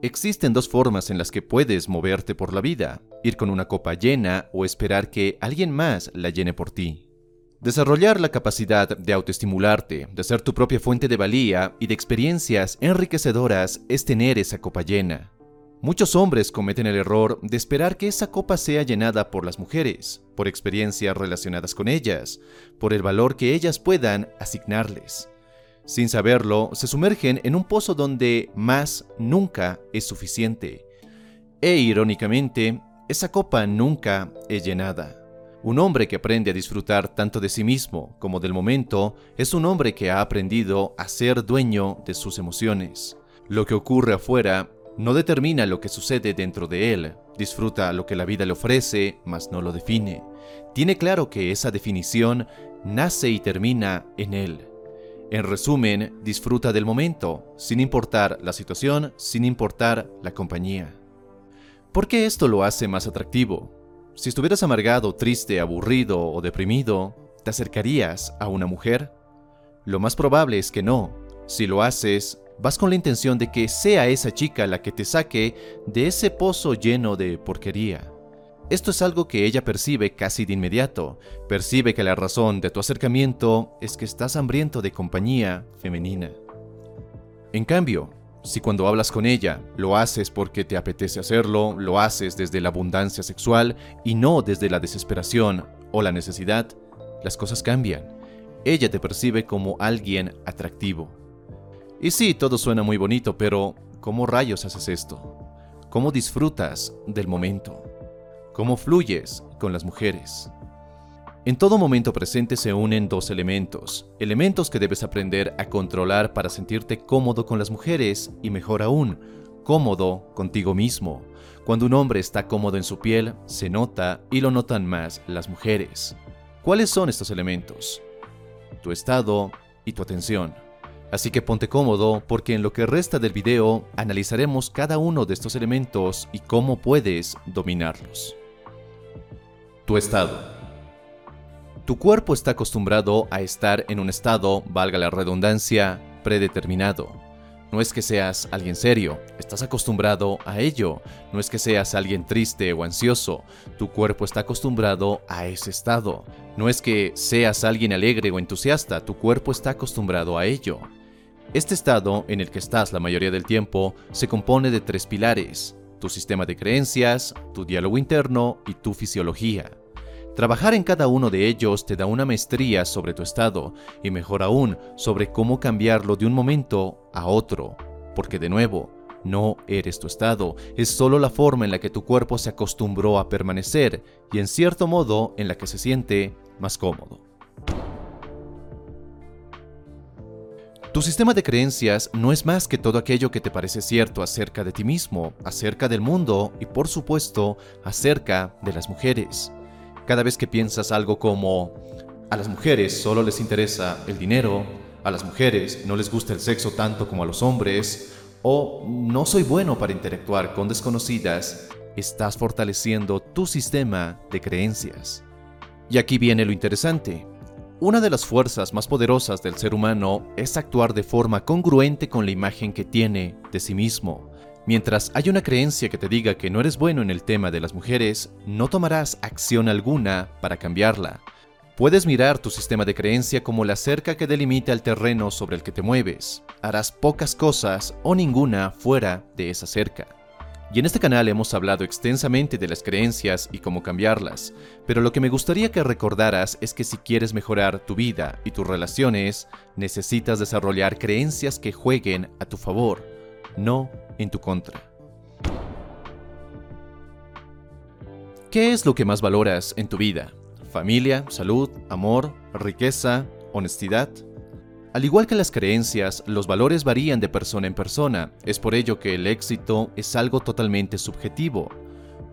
Existen dos formas en las que puedes moverte por la vida, ir con una copa llena o esperar que alguien más la llene por ti. Desarrollar la capacidad de autoestimularte, de ser tu propia fuente de valía y de experiencias enriquecedoras es tener esa copa llena. Muchos hombres cometen el error de esperar que esa copa sea llenada por las mujeres, por experiencias relacionadas con ellas, por el valor que ellas puedan asignarles. Sin saberlo, se sumergen en un pozo donde más nunca es suficiente. E irónicamente, esa copa nunca es llenada. Un hombre que aprende a disfrutar tanto de sí mismo como del momento es un hombre que ha aprendido a ser dueño de sus emociones. Lo que ocurre afuera no determina lo que sucede dentro de él. Disfruta lo que la vida le ofrece, mas no lo define. Tiene claro que esa definición nace y termina en él. En resumen, disfruta del momento, sin importar la situación, sin importar la compañía. ¿Por qué esto lo hace más atractivo? Si estuvieras amargado, triste, aburrido o deprimido, ¿te acercarías a una mujer? Lo más probable es que no. Si lo haces, vas con la intención de que sea esa chica la que te saque de ese pozo lleno de porquería. Esto es algo que ella percibe casi de inmediato. Percibe que la razón de tu acercamiento es que estás hambriento de compañía femenina. En cambio, si cuando hablas con ella lo haces porque te apetece hacerlo, lo haces desde la abundancia sexual y no desde la desesperación o la necesidad, las cosas cambian. Ella te percibe como alguien atractivo. Y sí, todo suena muy bonito, pero ¿cómo rayos haces esto? ¿Cómo disfrutas del momento? ¿Cómo fluyes con las mujeres? En todo momento presente se unen dos elementos, elementos que debes aprender a controlar para sentirte cómodo con las mujeres y mejor aún, cómodo contigo mismo. Cuando un hombre está cómodo en su piel, se nota y lo notan más las mujeres. ¿Cuáles son estos elementos? Tu estado y tu atención. Así que ponte cómodo porque en lo que resta del video analizaremos cada uno de estos elementos y cómo puedes dominarlos. Tu estado. Tu cuerpo está acostumbrado a estar en un estado, valga la redundancia, predeterminado. No es que seas alguien serio, estás acostumbrado a ello. No es que seas alguien triste o ansioso, tu cuerpo está acostumbrado a ese estado. No es que seas alguien alegre o entusiasta, tu cuerpo está acostumbrado a ello. Este estado en el que estás la mayoría del tiempo se compone de tres pilares, tu sistema de creencias, tu diálogo interno y tu fisiología. Trabajar en cada uno de ellos te da una maestría sobre tu estado y mejor aún sobre cómo cambiarlo de un momento a otro, porque de nuevo, no eres tu estado, es solo la forma en la que tu cuerpo se acostumbró a permanecer y en cierto modo en la que se siente más cómodo. Tu sistema de creencias no es más que todo aquello que te parece cierto acerca de ti mismo, acerca del mundo y por supuesto acerca de las mujeres cada vez que piensas algo como a las mujeres solo les interesa el dinero, a las mujeres no les gusta el sexo tanto como a los hombres, o no soy bueno para interactuar con desconocidas, estás fortaleciendo tu sistema de creencias. Y aquí viene lo interesante. Una de las fuerzas más poderosas del ser humano es actuar de forma congruente con la imagen que tiene de sí mismo. Mientras hay una creencia que te diga que no eres bueno en el tema de las mujeres, no tomarás acción alguna para cambiarla. Puedes mirar tu sistema de creencia como la cerca que delimita el terreno sobre el que te mueves. Harás pocas cosas o ninguna fuera de esa cerca. Y en este canal hemos hablado extensamente de las creencias y cómo cambiarlas, pero lo que me gustaría que recordaras es que si quieres mejorar tu vida y tus relaciones, necesitas desarrollar creencias que jueguen a tu favor, no en tu contra. ¿Qué es lo que más valoras en tu vida? ¿Familia, salud, amor, riqueza, honestidad? Al igual que las creencias, los valores varían de persona en persona. Es por ello que el éxito es algo totalmente subjetivo.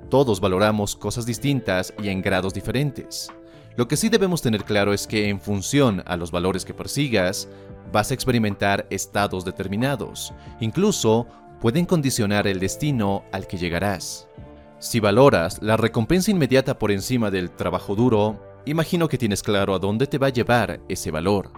Todos valoramos cosas distintas y en grados diferentes. Lo que sí debemos tener claro es que en función a los valores que persigas, vas a experimentar estados determinados. Incluso pueden condicionar el destino al que llegarás. Si valoras la recompensa inmediata por encima del trabajo duro, imagino que tienes claro a dónde te va a llevar ese valor.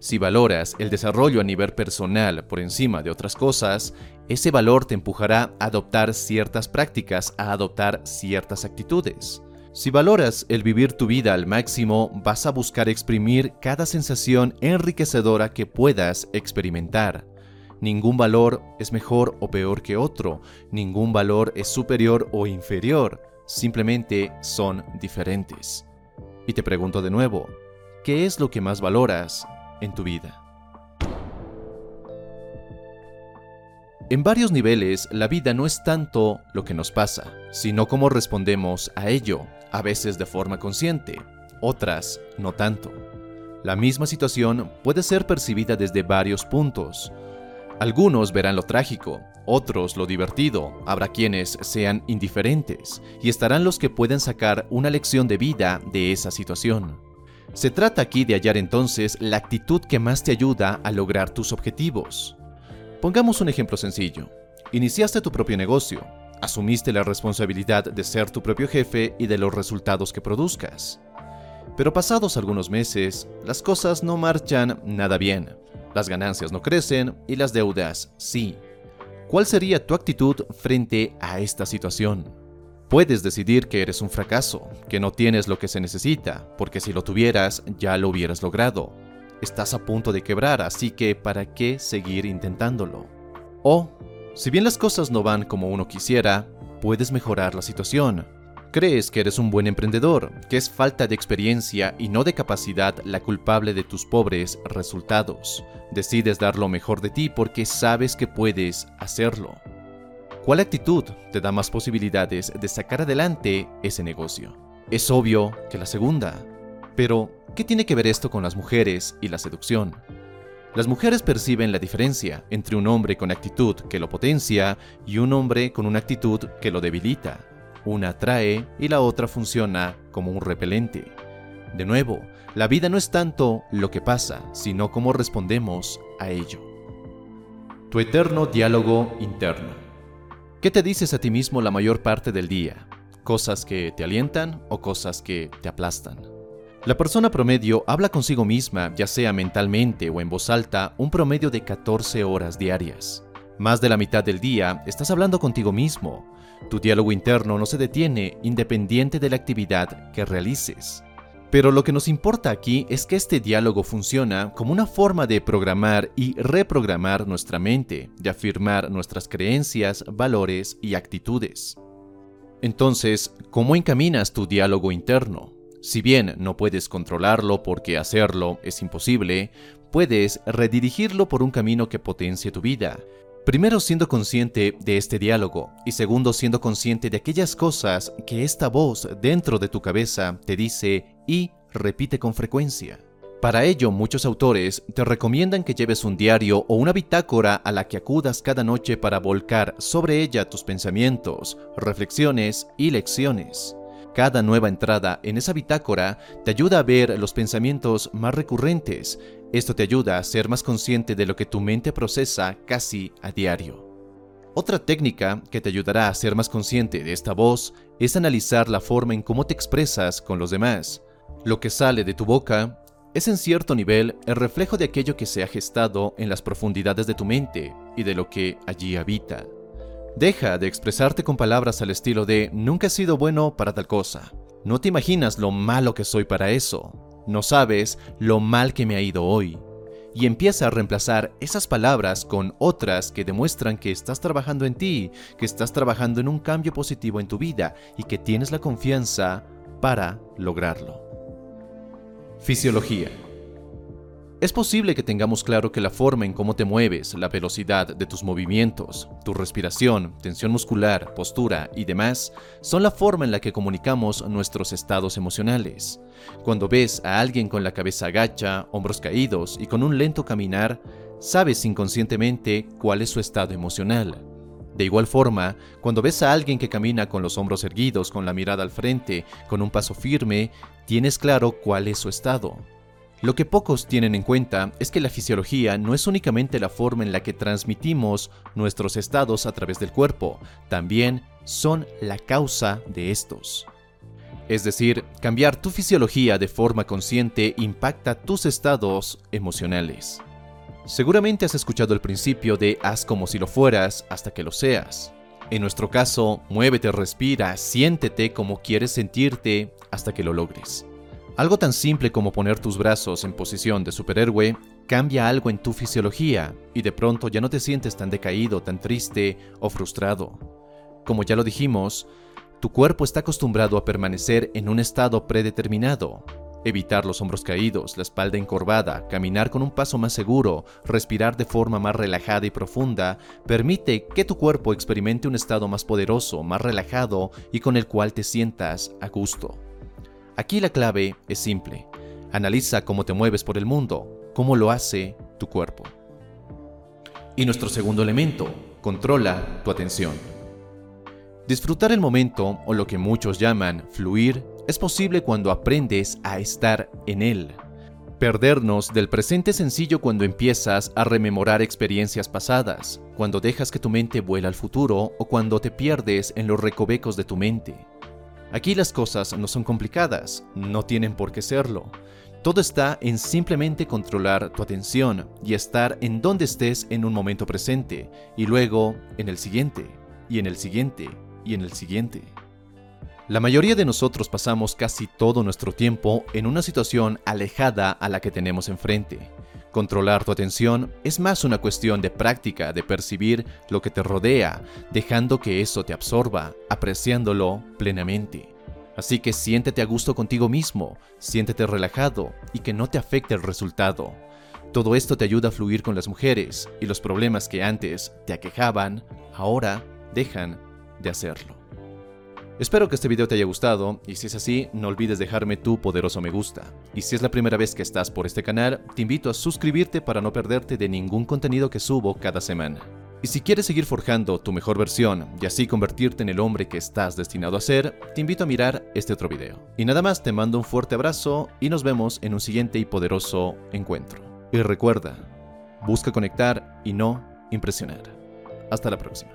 Si valoras el desarrollo a nivel personal por encima de otras cosas, ese valor te empujará a adoptar ciertas prácticas, a adoptar ciertas actitudes. Si valoras el vivir tu vida al máximo, vas a buscar exprimir cada sensación enriquecedora que puedas experimentar. Ningún valor es mejor o peor que otro, ningún valor es superior o inferior, simplemente son diferentes. Y te pregunto de nuevo, ¿qué es lo que más valoras en tu vida. En varios niveles, la vida no es tanto lo que nos pasa, sino cómo respondemos a ello, a veces de forma consciente, otras no tanto. La misma situación puede ser percibida desde varios puntos. Algunos verán lo trágico, otros lo divertido, habrá quienes sean indiferentes, y estarán los que pueden sacar una lección de vida de esa situación. Se trata aquí de hallar entonces la actitud que más te ayuda a lograr tus objetivos. Pongamos un ejemplo sencillo. Iniciaste tu propio negocio, asumiste la responsabilidad de ser tu propio jefe y de los resultados que produzcas. Pero pasados algunos meses, las cosas no marchan nada bien, las ganancias no crecen y las deudas sí. ¿Cuál sería tu actitud frente a esta situación? Puedes decidir que eres un fracaso, que no tienes lo que se necesita, porque si lo tuvieras ya lo hubieras logrado. Estás a punto de quebrar, así que ¿para qué seguir intentándolo? O, si bien las cosas no van como uno quisiera, puedes mejorar la situación. Crees que eres un buen emprendedor, que es falta de experiencia y no de capacidad la culpable de tus pobres resultados. Decides dar lo mejor de ti porque sabes que puedes hacerlo. ¿Cuál actitud te da más posibilidades de sacar adelante ese negocio? Es obvio que la segunda. Pero, ¿qué tiene que ver esto con las mujeres y la seducción? Las mujeres perciben la diferencia entre un hombre con actitud que lo potencia y un hombre con una actitud que lo debilita. Una atrae y la otra funciona como un repelente. De nuevo, la vida no es tanto lo que pasa, sino cómo respondemos a ello. Tu eterno diálogo interno. ¿Qué te dices a ti mismo la mayor parte del día? ¿Cosas que te alientan o cosas que te aplastan? La persona promedio habla consigo misma, ya sea mentalmente o en voz alta, un promedio de 14 horas diarias. Más de la mitad del día estás hablando contigo mismo. Tu diálogo interno no se detiene independiente de la actividad que realices. Pero lo que nos importa aquí es que este diálogo funciona como una forma de programar y reprogramar nuestra mente, de afirmar nuestras creencias, valores y actitudes. Entonces, ¿cómo encaminas tu diálogo interno? Si bien no puedes controlarlo porque hacerlo es imposible, puedes redirigirlo por un camino que potencie tu vida, Primero siendo consciente de este diálogo y segundo siendo consciente de aquellas cosas que esta voz dentro de tu cabeza te dice y repite con frecuencia. Para ello, muchos autores te recomiendan que lleves un diario o una bitácora a la que acudas cada noche para volcar sobre ella tus pensamientos, reflexiones y lecciones. Cada nueva entrada en esa bitácora te ayuda a ver los pensamientos más recurrentes esto te ayuda a ser más consciente de lo que tu mente procesa casi a diario. Otra técnica que te ayudará a ser más consciente de esta voz es analizar la forma en cómo te expresas con los demás. Lo que sale de tu boca es en cierto nivel el reflejo de aquello que se ha gestado en las profundidades de tu mente y de lo que allí habita. Deja de expresarte con palabras al estilo de nunca he sido bueno para tal cosa. No te imaginas lo malo que soy para eso. No sabes lo mal que me ha ido hoy. Y empieza a reemplazar esas palabras con otras que demuestran que estás trabajando en ti, que estás trabajando en un cambio positivo en tu vida y que tienes la confianza para lograrlo. Fisiología. Es posible que tengamos claro que la forma en cómo te mueves, la velocidad de tus movimientos, tu respiración, tensión muscular, postura y demás son la forma en la que comunicamos nuestros estados emocionales. Cuando ves a alguien con la cabeza agacha, hombros caídos y con un lento caminar, sabes inconscientemente cuál es su estado emocional. De igual forma, cuando ves a alguien que camina con los hombros erguidos, con la mirada al frente, con un paso firme, tienes claro cuál es su estado. Lo que pocos tienen en cuenta es que la fisiología no es únicamente la forma en la que transmitimos nuestros estados a través del cuerpo, también son la causa de estos. Es decir, cambiar tu fisiología de forma consciente impacta tus estados emocionales. Seguramente has escuchado el principio de haz como si lo fueras hasta que lo seas. En nuestro caso, muévete, respira, siéntete como quieres sentirte hasta que lo logres. Algo tan simple como poner tus brazos en posición de superhéroe cambia algo en tu fisiología y de pronto ya no te sientes tan decaído, tan triste o frustrado. Como ya lo dijimos, tu cuerpo está acostumbrado a permanecer en un estado predeterminado. Evitar los hombros caídos, la espalda encorvada, caminar con un paso más seguro, respirar de forma más relajada y profunda, permite que tu cuerpo experimente un estado más poderoso, más relajado y con el cual te sientas a gusto. Aquí la clave es simple. Analiza cómo te mueves por el mundo, cómo lo hace tu cuerpo. Y nuestro segundo elemento, controla tu atención. Disfrutar el momento, o lo que muchos llaman fluir, es posible cuando aprendes a estar en él. Perdernos del presente sencillo cuando empiezas a rememorar experiencias pasadas, cuando dejas que tu mente vuela al futuro o cuando te pierdes en los recovecos de tu mente. Aquí las cosas no son complicadas, no tienen por qué serlo. Todo está en simplemente controlar tu atención y estar en donde estés en un momento presente y luego en el siguiente, y en el siguiente, y en el siguiente. La mayoría de nosotros pasamos casi todo nuestro tiempo en una situación alejada a la que tenemos enfrente. Controlar tu atención es más una cuestión de práctica, de percibir lo que te rodea, dejando que eso te absorba, apreciándolo plenamente. Así que siéntete a gusto contigo mismo, siéntete relajado y que no te afecte el resultado. Todo esto te ayuda a fluir con las mujeres y los problemas que antes te aquejaban, ahora dejan de hacerlo. Espero que este video te haya gustado y si es así, no olvides dejarme tu poderoso me gusta. Y si es la primera vez que estás por este canal, te invito a suscribirte para no perderte de ningún contenido que subo cada semana. Y si quieres seguir forjando tu mejor versión y así convertirte en el hombre que estás destinado a ser, te invito a mirar este otro video. Y nada más te mando un fuerte abrazo y nos vemos en un siguiente y poderoso encuentro. Y recuerda, busca conectar y no impresionar. Hasta la próxima.